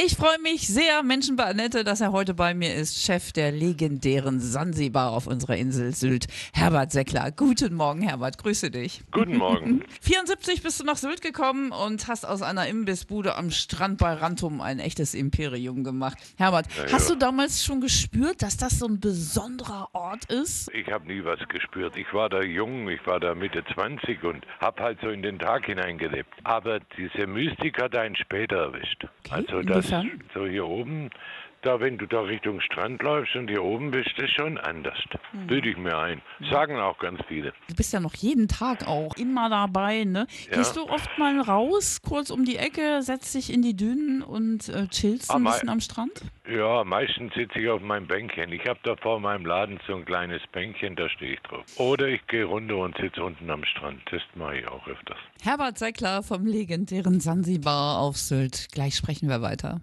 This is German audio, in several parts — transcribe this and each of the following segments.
Ich freue mich sehr, Menschen bei Annette, dass er heute bei mir ist, Chef der legendären Sansibar auf unserer Insel Sylt, Herbert Seckler. Guten Morgen, Herbert, grüße dich. Guten Morgen. 74 bist du nach Sylt gekommen und hast aus einer Imbissbude am Strand bei Rantum ein echtes Imperium gemacht. Herbert, Ja, hast ja. du damals schon gespürt, dass das so ein besonderer Ort ist? Ich habe nie was gespürt. Ich war da jung, ich war da Mitte 20 und habe halt so in den Tag hineingelebt. Aber diese Mystik hat einen später erwischt. also das inwiefern? so hier oben, da wenn du da Richtung Strand läufst und hier oben bist, ist schon anders. Mhm. Bilde ich mir ein. Sagen auch ganz viele. Du bist ja noch jeden Tag auch immer dabei, ne? Ja. Gehst du oft mal raus, kurz um die Ecke, setzt dich in die Dünen und äh, chillst Ah, ein mei- bisschen am Strand? Ja, meistens sitze ich auf meinem Bänkchen. Ich habe da vor meinem Laden so ein kleines Bänkchen, da stehe ich drauf. Oder ich gehe runter und sitze unten am Strand. Das mache ich auch öfters. Herbert Seckler vom legendären Sansibar auf Sylt. Gleich sprechen wir weiter.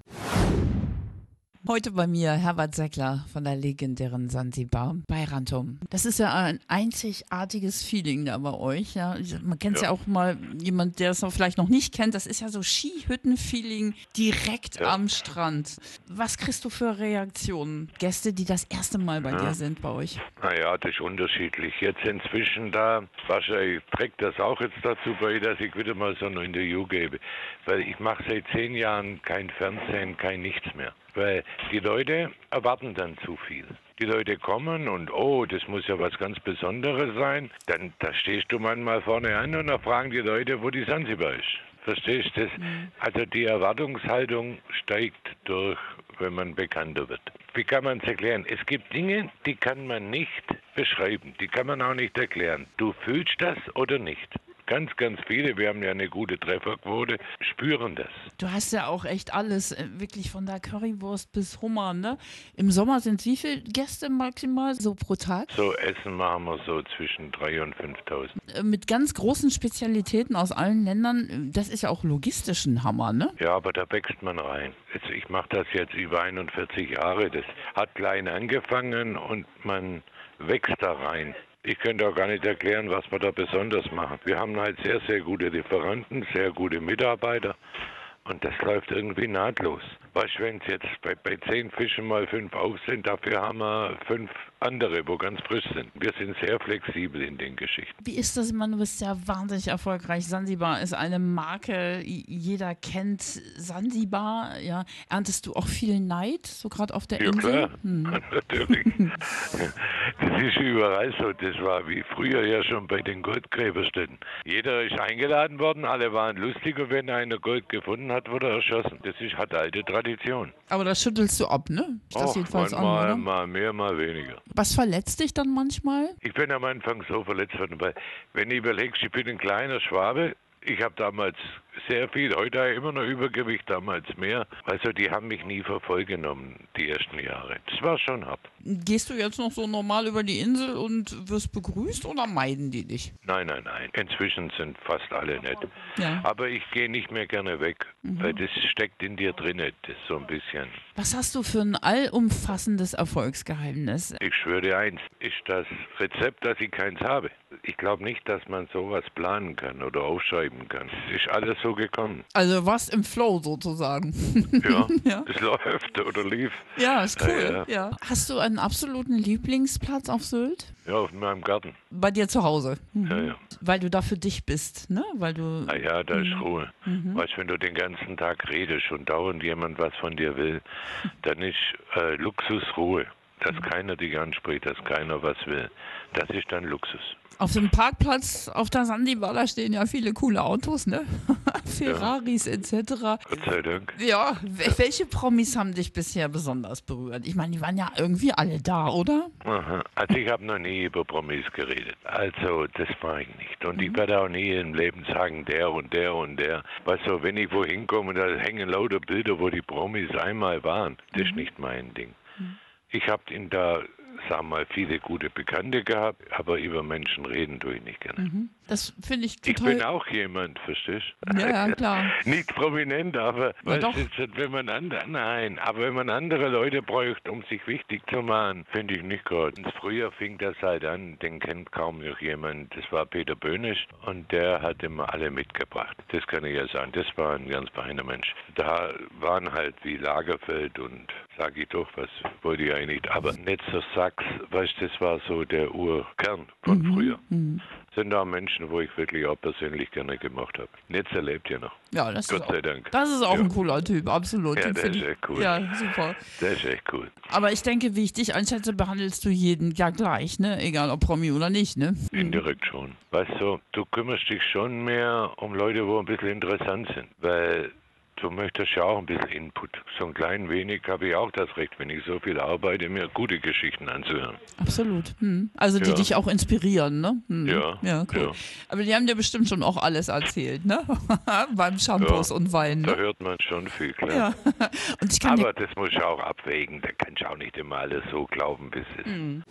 Heute bei mir Herbert Seckler von der legendären Sansibar bei Rantum. Das ist ja ein einzigartiges Feeling da bei euch. Ja. Man kennt es ja. Ja. auch mal, jemand, der es noch vielleicht noch nicht kennt. Das ist ja so Skihütten-Feeling direkt Ja. am Strand. Was kriegst du für Reaktionen? Gäste, die das erste Mal bei dir sind bei euch? Naja, das ist unterschiedlich. Jetzt inzwischen da, wahrscheinlich trägt das auch jetzt dazu bei, dass ich wieder mal so ein Interview gebe. Weil ich mache seit zehn Jahren kein Fernsehen, kein nichts mehr. Weil die Leute erwarten dann zu viel. Die Leute kommen und oh, das muss ja was ganz Besonderes sein. Dann da stehst du manchmal vorne an und dann fragen die Leute, wo die Sansibar ist. Verstehst du das? Also die Erwartungshaltung steigt durch, wenn man bekannter wird. Wie kann man es erklären? Es gibt Dinge, die kann man nicht beschreiben, die kann man auch nicht erklären. Du fühlst das oder nicht. Ganz, ganz viele, wir haben ja eine gute Trefferquote, spüren das. Du hast ja auch echt alles, äh, wirklich von der Currywurst bis Hummer, ne? Im Sommer sind wie viele Gäste maximal so pro Tag? So Essen machen wir so zwischen 3.000 und 5.000. Äh, Mit ganz großen Spezialitäten aus allen Ländern. Äh, Das ist ja auch logistisch ein Hammer, ne? Ja, aber da wächst man rein. Ich mache das jetzt über 41 Jahre. Das hat klein angefangen und man wächst da rein. Ich könnte auch gar nicht erklären, was wir da besonders machen. Wir haben halt sehr, sehr gute Lieferanten, sehr gute Mitarbeiter und das läuft irgendwie nahtlos. Weißt wenn es jetzt bei, bei zehn Fischen mal fünf auf sind, dafür haben wir fünf andere, wo ganz frisch sind. Wir sind sehr flexibel in den Geschichten. Wie ist das immer? Du bist ja wahnsinnig erfolgreich. Sansibar ist eine Marke, jeder kennt Sansibar. Ja. Erntest du auch viel Neid, so gerade auf der Ja Insel? klar, Hm. natürlich. Das ist überall so. Das war wie früher ja schon bei den Goldgräberstätten. Jeder ist eingeladen worden, alle waren lustig und wenn einer Gold gefunden hat, wurde er erschossen. Das ist, hat alte Tradition. Aber das schüttelst du ab, ne? Ich das Och, jedenfalls an, manchmal oder? mal mehr, mal weniger. Was verletzt dich dann manchmal? Ich bin am Anfang so verletzt worden, weil wenn du überlegst, ich bin ein kleiner Schwabe, ich habe damals sehr viel, heute habe ich immer noch Übergewicht, damals mehr. Also die haben mich nie für voll genommen, die ersten Jahre. Das war schon hart. Gehst du jetzt noch so normal über die Insel und wirst begrüßt oder meiden die dich? Nein, nein, nein. Inzwischen sind fast alle nett. Ja. Aber ich gehe nicht mehr gerne weg, weil das steckt in dir drinne, das so ein bisschen. Was hast du für ein allumfassendes Erfolgsgeheimnis? Ich schwöre dir eins, ist das Rezept, dass ich keins habe. Ich glaube nicht, dass man sowas planen kann oder aufschreiben kann. Es ist alles so gekommen. Also was im Flow sozusagen. Ja, Ja. es läuft oder lief. Ja, ist cool. Ja, Ja. Hast du einen absoluten Lieblingsplatz auf Sylt? Ja, auf meinem Garten. Bei dir zu Hause. Mhm. Ja, ja. Weil du da für dich bist, ne? Weil du. Na ja, da Mhm. ist Ruhe. Weißt du, wenn du den ganzen Tag redest und dauernd jemand was von dir will, dann ist äh, Luxus Ruhe. Dass Mhm. keiner dich anspricht, dass keiner was will. Das ist dann Luxus. Auf dem Parkplatz auf der Sandibar, da stehen ja viele coole Autos, ne? Ferraris etc. Gott sei Dank. Ja, wel- welche Promis haben dich bisher besonders berührt? Ich meine, die waren ja irgendwie alle da, oder? Aha. Also ich habe noch nie über Promis geredet. Also das mache ich nicht. Und ich werde auch nie im Leben sagen, der und der und der. Weißt du, wenn ich wohin komme und da hängen lauter Bilder, wo die Promis einmal waren, das ist nicht mein Ding. Ich habe in da, sagen wir mal, viele gute Bekannte gehabt, aber über Menschen reden tue ich nicht gerne. Das finde ich Ich total. bin auch jemand, verstehst du? Ja, ja, klar. Nicht prominent, aber Na weißt, doch. du, wenn man andere, nein, aber wenn man andere Leute bräuchte, um sich wichtig zu machen, finde ich nicht gut. Früher fing das halt an, den kennt kaum noch jemand. Das war Peter Böhnisch und der hat immer alle mitgebracht. Das kann ich ja sagen. Das war ein ganz feiner Mensch. Da waren halt wie Lagerfeld und sag ich doch, was wollte ich eigentlich nicht. Aber Netzer Sachs, weißt du, das war so der Urkern von Mhm. früher. Sind da Menschen, wo ich wirklich auch persönlich gerne gemacht habe. Netzer lebt ja noch. Ja, das Gott ist, sei auch, Dank. das ist auch Ja. ein cooler Typ, absolut. Ja, Den der find ist echt cool. Ja, super. Das ist echt cool. Aber ich denke, wie ich dich einschätze, behandelst du jeden ja gleich, ne? Egal ob Promi oder nicht, ne? Indirekt schon. Weißt du, du kümmerst dich schon mehr um Leute, wo ein bisschen interessant sind. Weil du möchtest ja auch ein bisschen Input. So ein klein wenig habe ich auch das Recht, wenn ich so viel arbeite, mir gute Geschichten anzuhören. Absolut. Hm. Also die Ja. dich auch inspirieren, ne? Hm. Ja, Ja, cool. ja. Aber die haben dir bestimmt schon auch alles erzählt, ne? Beim Shampoos Ja. und Wein, Da ne? hört man schon viel, klar. Aber das muss ich auch abwägen. Da kannst du auch nicht immer alles so glauben, bis es Hm.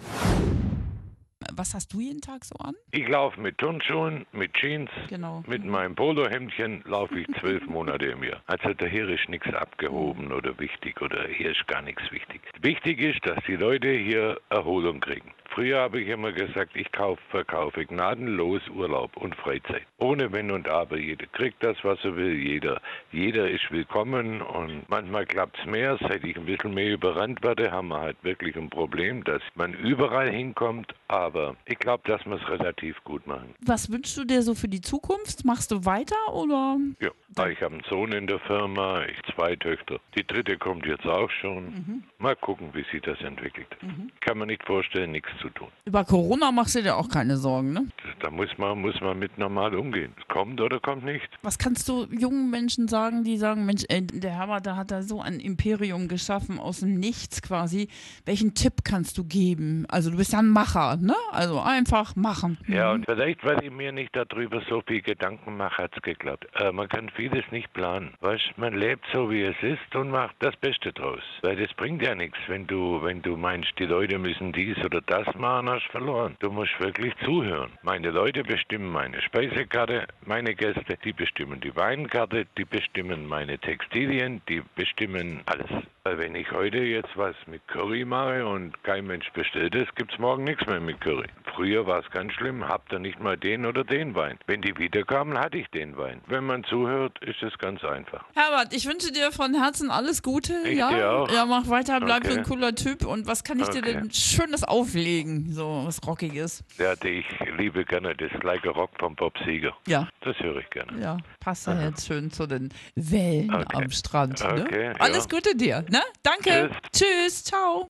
Was hast du jeden Tag so an? Ich laufe mit Turnschuhen, mit Jeans, Genau. mit meinem Polohemdchen laufe ich zwölf Monate im Jahr. Also da hier ist nichts abgehoben oder wichtig oder hier ist gar nichts wichtig. Wichtig ist, dass die Leute hier Erholung kriegen. Früher habe ich immer gesagt, ich kaufe, verkaufe gnadenlos Urlaub und Freizeit. Ohne Wenn und Aber. Jeder kriegt das, was er will. Jeder, jeder ist willkommen und manchmal klappt es mehr. Seit ich ein bisschen mehr überrannt werde, haben wir halt wirklich ein Problem, dass man überall hinkommt. Aber ich glaube, dass wir es relativ gut machen. Was wünschst du dir so für die Zukunft? Machst du weiter oder? Ja, ich habe einen Sohn in der Firma, ich zwei Töchter. Die dritte kommt jetzt auch schon. Mal gucken, wie sich das entwickelt. Kann man nicht vorstellen, nichts zu tun. Über Corona machst du dir auch keine Sorgen, ne? Da muss man, muss man mit normal umgehen. Es kommt oder kommt nicht. Was kannst du jungen Menschen sagen, die sagen, Mensch, ey, der Herbert, da hat er so ein Imperium geschaffen aus dem Nichts quasi. Welchen Tipp kannst du geben? Also du bist ja ein Macher, ne? Also einfach machen. Ja, und vielleicht, weil ich mir nicht darüber so viel Gedanken mache, hat's geklappt. Äh, man kann vieles nicht planen. Weißt, man lebt so, wie es ist und macht das Beste draus. Weil das bringt ja nichts, wenn du, wenn du meinst, die Leute müssen dies oder das machen, hast verloren. Du musst wirklich zuhören. Meine Leute bestimmen meine Speisekarte, meine Gäste, die bestimmen die Weinkarte, die bestimmen meine Textilien, die bestimmen alles. Wenn ich heute jetzt was mit Curry mache und kein Mensch bestellt es, gibt's morgen nichts mehr mit Curry. Früher war es ganz schlimm, habt ihr nicht mal den oder den Wein. Wenn die wiederkamen, hatte ich den Wein. Wenn man zuhört, ist es ganz einfach. Herbert, ich wünsche dir von Herzen alles Gute. Ich ja, dir auch. ja, mach weiter, bleib Okay. so ein cooler Typ. Und was kann ich dir Okay. denn Schönes auflegen? So was Rockiges. Ja, ich liebe gerne das gleiche Rock von Bob Seger. Ja, Das höre ich gerne. ja. Passt ja jetzt schön zu den Wellen Okay. am Strand. Ne? Okay, ja. Alles Gute dir, ne? Danke. Tschüss. Tschüss, ciao.